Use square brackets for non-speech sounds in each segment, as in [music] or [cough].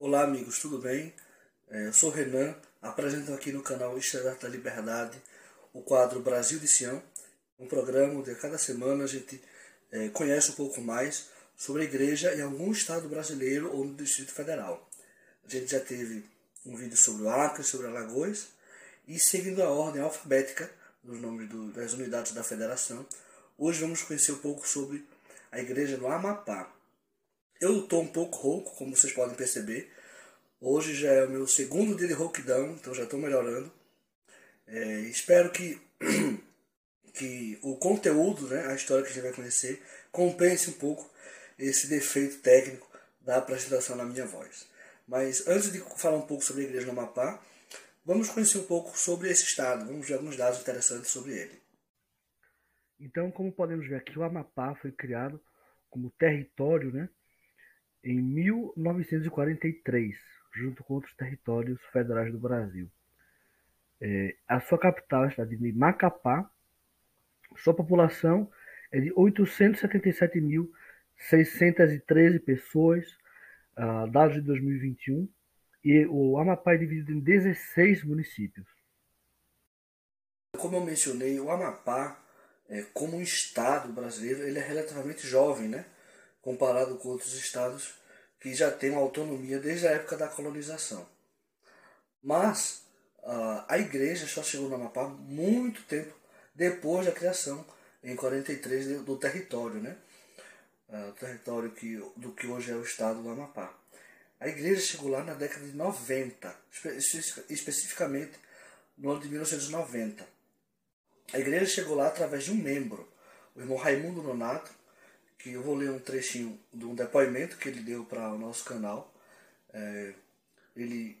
Olá amigos, tudo bem? É, eu sou Renan, apresento aqui no canal Estandarte da Liberdade o quadro Brasil de Sião, um programa onde a cada semana a gente é, conhece um pouco mais sobre a igreja em algum estado brasileiro ou no Distrito Federal. A gente já teve um vídeo sobre o Acre, sobre Alagoas, e seguindo a ordem alfabética dos nomes do, das unidades da federação, hoje vamos conhecer um pouco sobre a igreja no Amapá. Eu estou um pouco rouco, como vocês podem perceber. Hoje já é o meu segundo dia de rouquidão, então já estou melhorando. É, espero que, [clears throat] que o conteúdo, né, a história que a gente vai conhecer, compense um pouco esse defeito técnico da apresentação na minha voz. Mas antes de falar um pouco sobre a igreja no Amapá, vamos conhecer um pouco sobre esse estado, vamos ver alguns dados interessantes sobre ele. Então, como podemos ver aqui, o Amapá foi criado como território, né, em 1943, junto com outros territórios federais do Brasil. É, a sua capital a cidade de Macapá. Sua população é de 877.613 pessoas, uh, dados de 2021, e o Amapá é dividido em 16 municípios. Como eu mencionei, o Amapá, é, como um estado brasileiro, ele é relativamente jovem, né? comparado com outros estados que já têm uma autonomia desde a época da colonização. Mas a igreja só chegou no Amapá muito tempo depois da criação, em 43, do território, né? Uh, território que, do que hoje é o estado do Amapá. A igreja chegou lá na década de 90, especificamente no ano de 1990. A igreja chegou lá através de um membro, o irmão Raimundo Nonato, que eu vou ler um trechinho de um depoimento que ele deu para o nosso canal. É, ele,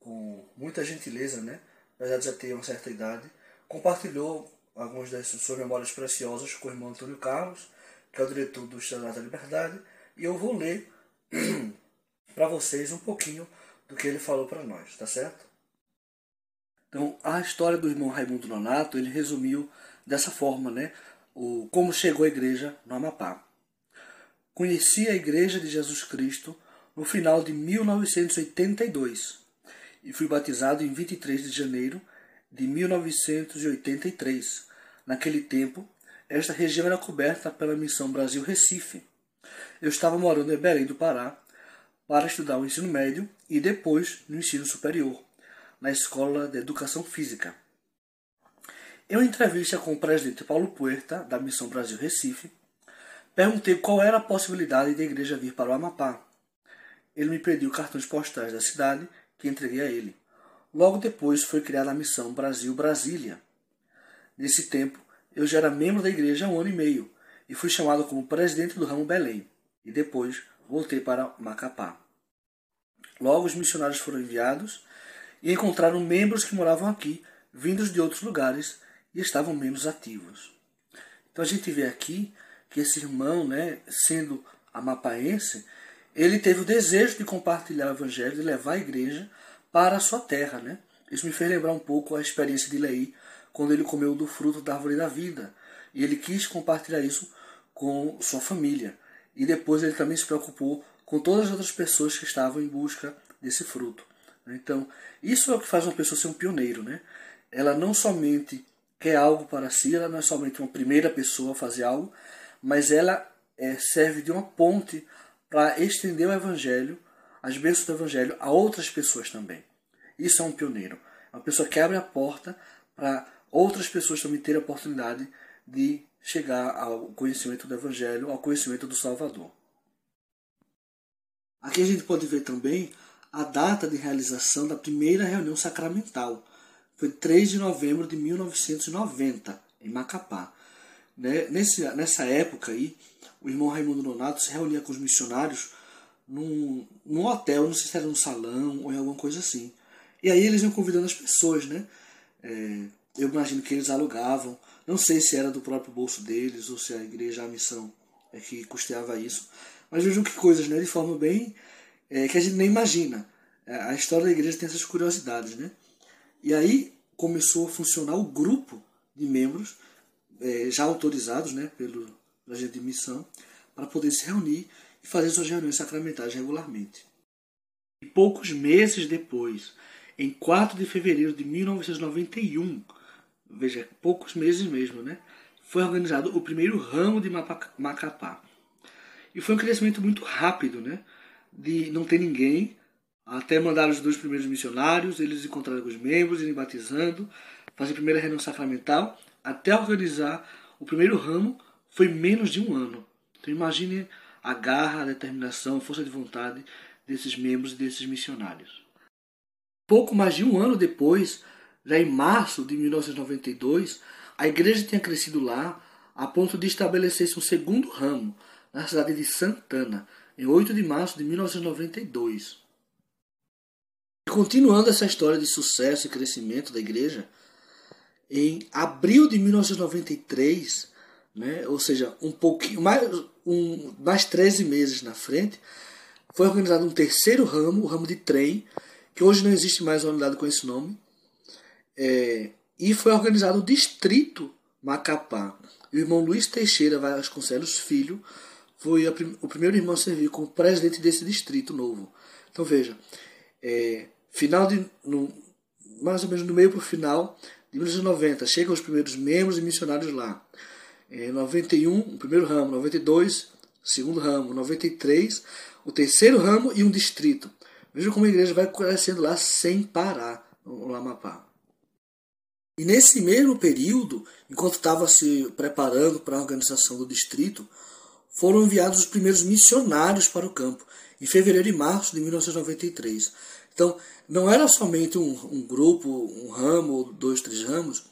com muita gentileza, né, apesar de já ter uma certa idade, compartilhou algumas das suas memórias preciosas com o irmão Antônio Carlos, que é o diretor do Estado da Liberdade, e eu vou ler [clears throat] para vocês um pouquinho do que ele falou para nós, tá certo? Então, a história do irmão Raimundo Nonato, ele resumiu dessa forma, né? O, como chegou a igreja no Amapá. Conheci a Igreja de Jesus Cristo no final de 1982 e fui batizado em 23 de janeiro de 1983. Naquele tempo, esta região era coberta pela Missão Brasil Recife. Eu estava morando em Belém do Pará para estudar o ensino médio e depois no ensino superior, na Escola de Educação Física. Em uma entrevista com o presidente Paulo Puerta, da Missão Brasil Recife, Perguntei qual era a possibilidade da igreja vir para o Amapá. Ele me pediu cartões postais da cidade, que entreguei a ele. Logo depois foi criada a missão Brasil-Brasília. Nesse tempo, eu já era membro da igreja há um ano e meio e fui chamado como presidente do ramo Belém, e depois voltei para Macapá. Logo, os missionários foram enviados e encontraram membros que moravam aqui, vindos de outros lugares e estavam menos ativos. Então a gente vê aqui que esse irmão, né, sendo amapaense, ele teve o desejo de compartilhar o evangelho, de levar a igreja para a sua terra, né? Isso me fez lembrar um pouco a experiência de Lei, quando ele comeu do fruto da árvore da vida. E ele quis compartilhar isso com sua família. E depois ele também se preocupou com todas as outras pessoas que estavam em busca desse fruto. Então, isso é o que faz uma pessoa ser um pioneiro, né? Ela não somente quer algo para si, ela não é somente uma primeira pessoa a fazer algo, mas ela é, serve de uma ponte para estender o Evangelho, as bênçãos do Evangelho, a outras pessoas também. Isso é um pioneiro. É uma pessoa que abre a porta para outras pessoas também terem a oportunidade de chegar ao conhecimento do Evangelho, ao conhecimento do Salvador. Aqui a gente pode ver também a data de realização da primeira reunião sacramental. Foi 3 de novembro de 1990, em Macapá. Né? Nesse, nessa época aí, o irmão Raimundo Nonato se reunia com os missionários num, num hotel, não sei se era num salão ou em alguma coisa assim. E aí eles iam convidando as pessoas, né? É, eu imagino que eles alugavam, não sei se era do próprio bolso deles ou se a igreja, a missão é que custeava isso. Mas vejam que coisas, né? De forma bem. É, que a gente nem imagina. É, a história da igreja tem essas curiosidades, né? E aí começou a funcionar o grupo de membros é, já autorizados né, pelo agente de missão para poder se reunir e fazer suas reuniões sacramentais regularmente. Poucos meses depois, em 4 de fevereiro de 1991, veja, poucos meses mesmo, né? Foi organizado o primeiro ramo de Macapá. E foi um crescimento muito rápido, né? De não ter ninguém, até mandar os dois primeiros missionários, eles encontraram os membros, irem batizando, fazer a primeira reunião sacramental, até organizar o primeiro ramo, foi menos de um ano. Então imagine a garra, a determinação, a força de vontade desses membros e desses missionários. Pouco mais de um ano depois, já em março de 1992, a igreja tinha crescido lá a ponto de estabelecer-se um segundo ramo na cidade de Santana, em 8 de março de 1992. E continuando essa história de sucesso e crescimento da igreja, em abril de 1993, né, ou seja, um pouquinho mais, um, mais 13 meses na frente, foi organizado um terceiro ramo, o ramo de trem, que hoje não existe mais uma unidade com esse nome, é, e foi organizado o distrito Macapá. O irmão Luiz Teixeira Vasconcelos Filho foi a, o primeiro irmão a servir como presidente desse distrito novo. Então veja, é, final de no, mais ou menos no meio para o final de 1990 chegam os primeiros membros e missionários lá. Em 91, o primeiro ramo, 92, o segundo ramo, 93, o terceiro ramo e um distrito. Veja como a igreja vai crescendo lá sem parar no Amapá. E nesse mesmo período, enquanto estava se preparando para a organização do distrito, foram enviados os primeiros missionários para o campo, em fevereiro e março de 1993. Então, não era somente um, um grupo, um ramo, ou dois, três ramos,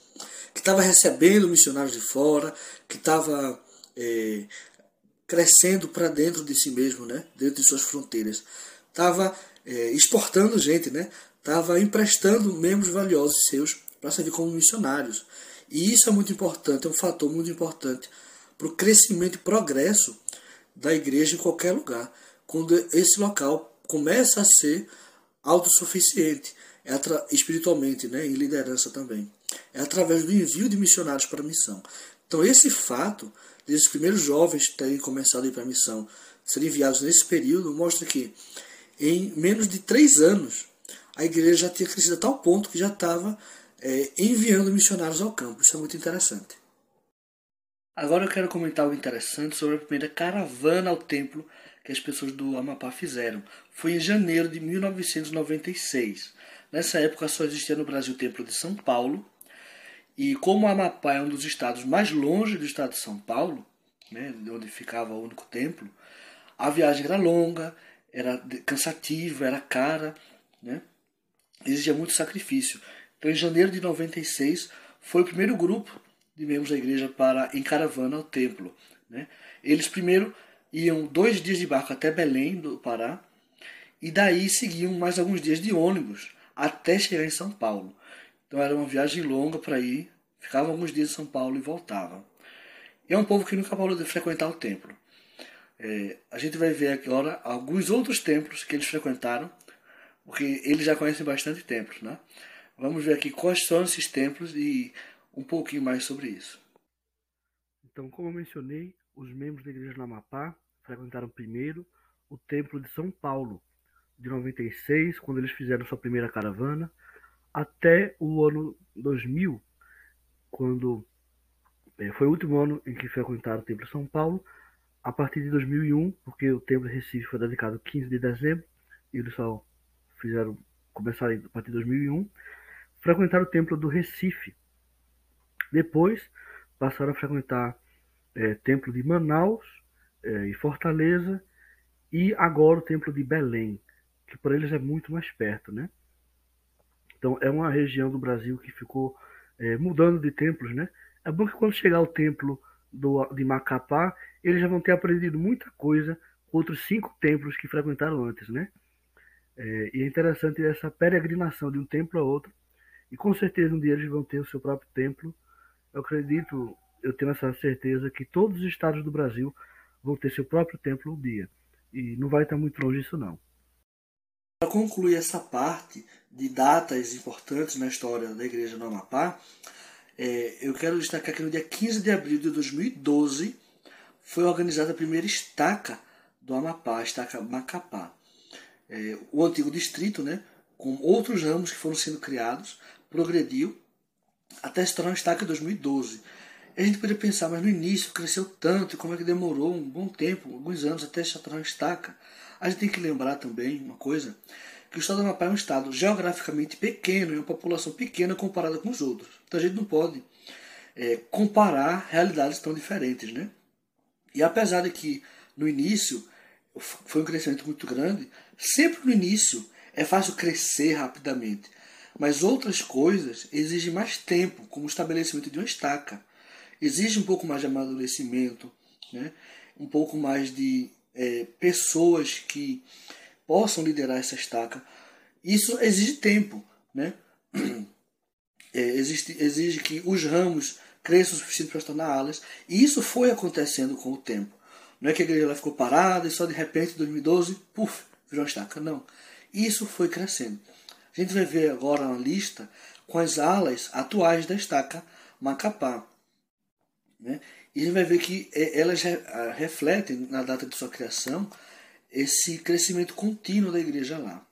que estava recebendo missionários de fora, que estava é, crescendo para dentro de si mesmo, né? dentro de suas fronteiras. Estava é, exportando gente, né? estava emprestando membros valiosos seus para servir como missionários. E isso é muito importante, é um fator muito importante para o crescimento e progresso da igreja em qualquer lugar. Quando esse local começa a ser autossuficiente é espiritualmente, né, em liderança também. É através do envio de missionários para a missão. Então, esse fato desses primeiros jovens terem começado a ir para a missão, serem enviados nesse período, mostra que em menos de três anos a igreja já tinha crescido a tal ponto que já estava é, enviando missionários ao campo. Isso é muito interessante. Agora eu quero comentar algo interessante sobre a primeira caravana ao templo que as pessoas do Amapá fizeram. Foi em janeiro de 1996. Nessa época só existia no Brasil o Templo de São Paulo. E como o Amapá é um dos estados mais longe do estado de São Paulo, né, onde ficava o único templo, a viagem era longa, era cansativa, era cara, né, exigia muito sacrifício. Então, em janeiro de 96, foi o primeiro grupo de membros da igreja para em caravana ao templo. Né? Eles primeiro iam dois dias de barco até Belém do Pará e daí seguiam mais alguns dias de ônibus até chegar em São Paulo. Então era uma viagem longa para ir, ficavam alguns dias em São Paulo e voltavam. E é um povo que nunca parou de frequentar o templo. É, a gente vai ver agora alguns outros templos que eles frequentaram, porque eles já conhecem bastante templos, né? Vamos ver aqui quais são esses templos e um pouquinho mais sobre isso. Então, como eu mencionei, os membros da Igreja do Amapá frequentaram primeiro o Templo de São Paulo, de 96, quando eles fizeram sua primeira caravana, até o ano 2000, quando é, foi o último ano em que frequentaram o Templo de São Paulo, a partir de 2001, porque o Templo de Recife foi dedicado 15 de dezembro, e eles só fizeram, começaram a partir de 2001, frequentaram o Templo do Recife, depois passaram a frequentar é, Templo de Manaus é, Fortaleza e agora o Templo de Belém, que para eles é muito mais perto, né? Então é uma região do Brasil que ficou é, mudando de templos, né? É bom que quando chegar o templo do, de Macapá, eles já vão ter aprendido muita coisa com outros cinco templos que frequentaram antes, né? É, e é interessante essa peregrinação de um templo a outro. E com certeza um dia eles vão ter o seu próprio templo eu acredito, eu tenho essa certeza que todos os estados do Brasil vão ter seu próprio templo um dia. E não vai estar muito longe disso não. Para concluir essa parte de datas importantes na história da igreja no Amapá, é, eu quero destacar que no dia 15 de abril de 2012 foi organizada a primeira estaca do Amapá, a estaca Macapá. é, o antigo distrito, né, com outros ramos que foram sendo criados, progrediu até se tornar um estaca em 2012. A gente poderia pensar, mas no início cresceu tanto, como é que demorou um bom tempo, alguns anos, até uma estaca? A gente tem que lembrar também uma coisa, que o estado do Amapá é um estado geograficamente pequeno e uma população pequena comparada com os outros. Então a gente não pode é, comparar realidades tão diferentes, né? E apesar de que no início foi um crescimento muito grande, sempre no início é fácil crescer rapidamente. Mas outras coisas exigem mais tempo, como o estabelecimento de uma estaca. Exige um pouco mais de amadurecimento, né? um pouco mais de é, pessoas que possam liderar essa estaca. Isso exige tempo. Né? [clears throat] É, existe, exige que os ramos cresçam o suficiente para se tornar alas. E isso foi acontecendo com o tempo. Não é que a igreja ficou parada e só de repente, em 2012, puf, virou uma estaca. Não. Isso foi crescendo. A gente vai ver agora uma lista com as alas atuais da estaca Macapá. Né? E a gente vai ver que é, elas refletem, na data de sua criação, esse crescimento contínuo da igreja lá.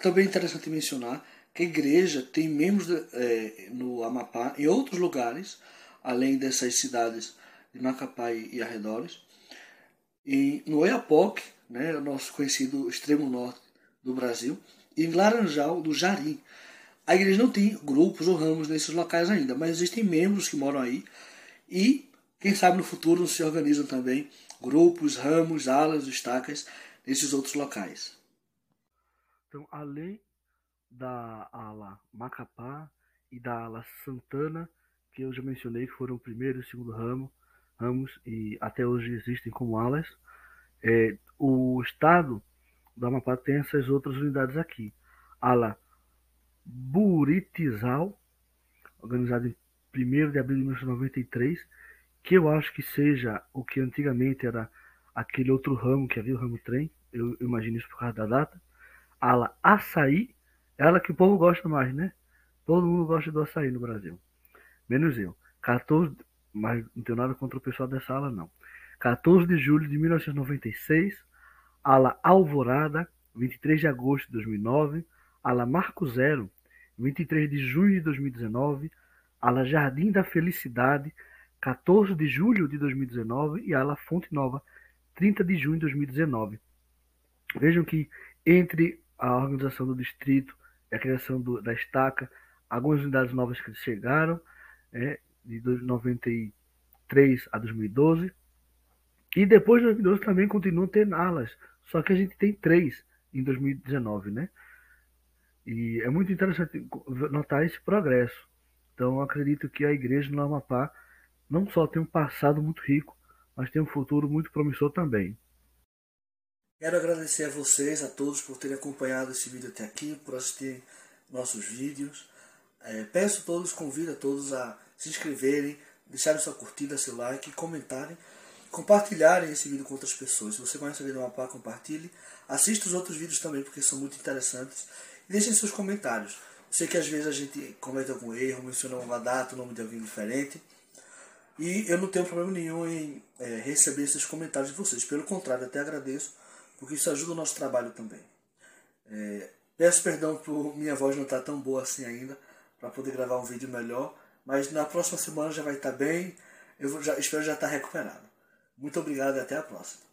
Também é interessante mencionar que a igreja tem membros é, no Amapá e outros lugares, além dessas cidades de Macapá e arredores. E no Oiapoque, né, o nosso conhecido extremo norte do Brasil, e em Laranjal do Jari. A igreja não tem grupos ou ramos nesses locais ainda, mas existem membros que moram aí e, quem sabe no futuro, se organizam também grupos, ramos, alas, estacas nesses outros locais. Então, além da ala Macapá e da ala Santana, que eu já mencionei que foram o primeiro e o segundo ramo, ramos e até hoje existem como alas, é, o Estado do Amapá tem essas outras unidades aqui. Ala Buritizal, organizada em 1 de abril de 1993, que eu acho que seja o que antigamente era aquele outro ramo que havia, o ramo trem, eu, imagino isso por causa da data. Ala Açaí, ela que o povo gosta mais, né? Todo mundo gosta do açaí no Brasil. Menos eu. 14, mas não tenho nada contra o pessoal dessa ala, não. 14 de julho de 1996, ala Alvorada, 23 de agosto de 2009, ala Marco Zero, 23 de junho de 2019, ala Jardim da Felicidade, 14 de julho de 2019 e ala Fonte Nova, 30 de junho de 2019. Vejam que entre a organização do distrito e a criação do, da estaca, algumas unidades novas que chegaram, é, de 93 a 2012, e depois de 2012 também continuam tendo alas, só que a gente tem três em 2019, né? E é muito interessante notar esse progresso. Então acredito que a igreja no Amapá não só tem um passado muito rico, mas tem um futuro muito promissor também. Quero agradecer a vocês, a todos, por terem acompanhado esse vídeo até aqui, por assistir nossos vídeos. É, peço a todos, convido a todos a se inscreverem, deixarem sua curtida, seu like, comentarem compartilharem esse vídeo com outras pessoas. Se você conhece o vídeo Mapá, compartilhe. Assista os outros vídeos também, porque são muito interessantes. E deixem seus comentários. Sei que às vezes a gente comete algum erro, menciona uma data, o nome de alguém diferente. E eu não tenho problema nenhum em é, receber esses comentários de vocês. Pelo contrário, até agradeço, porque isso ajuda o nosso trabalho também. É, peço perdão por minha voz não estar tão boa assim ainda, para poder gravar um vídeo melhor. Mas na próxima semana já vai estar bem. Eu já, espero já estar recuperado. Muito obrigado e até a próxima.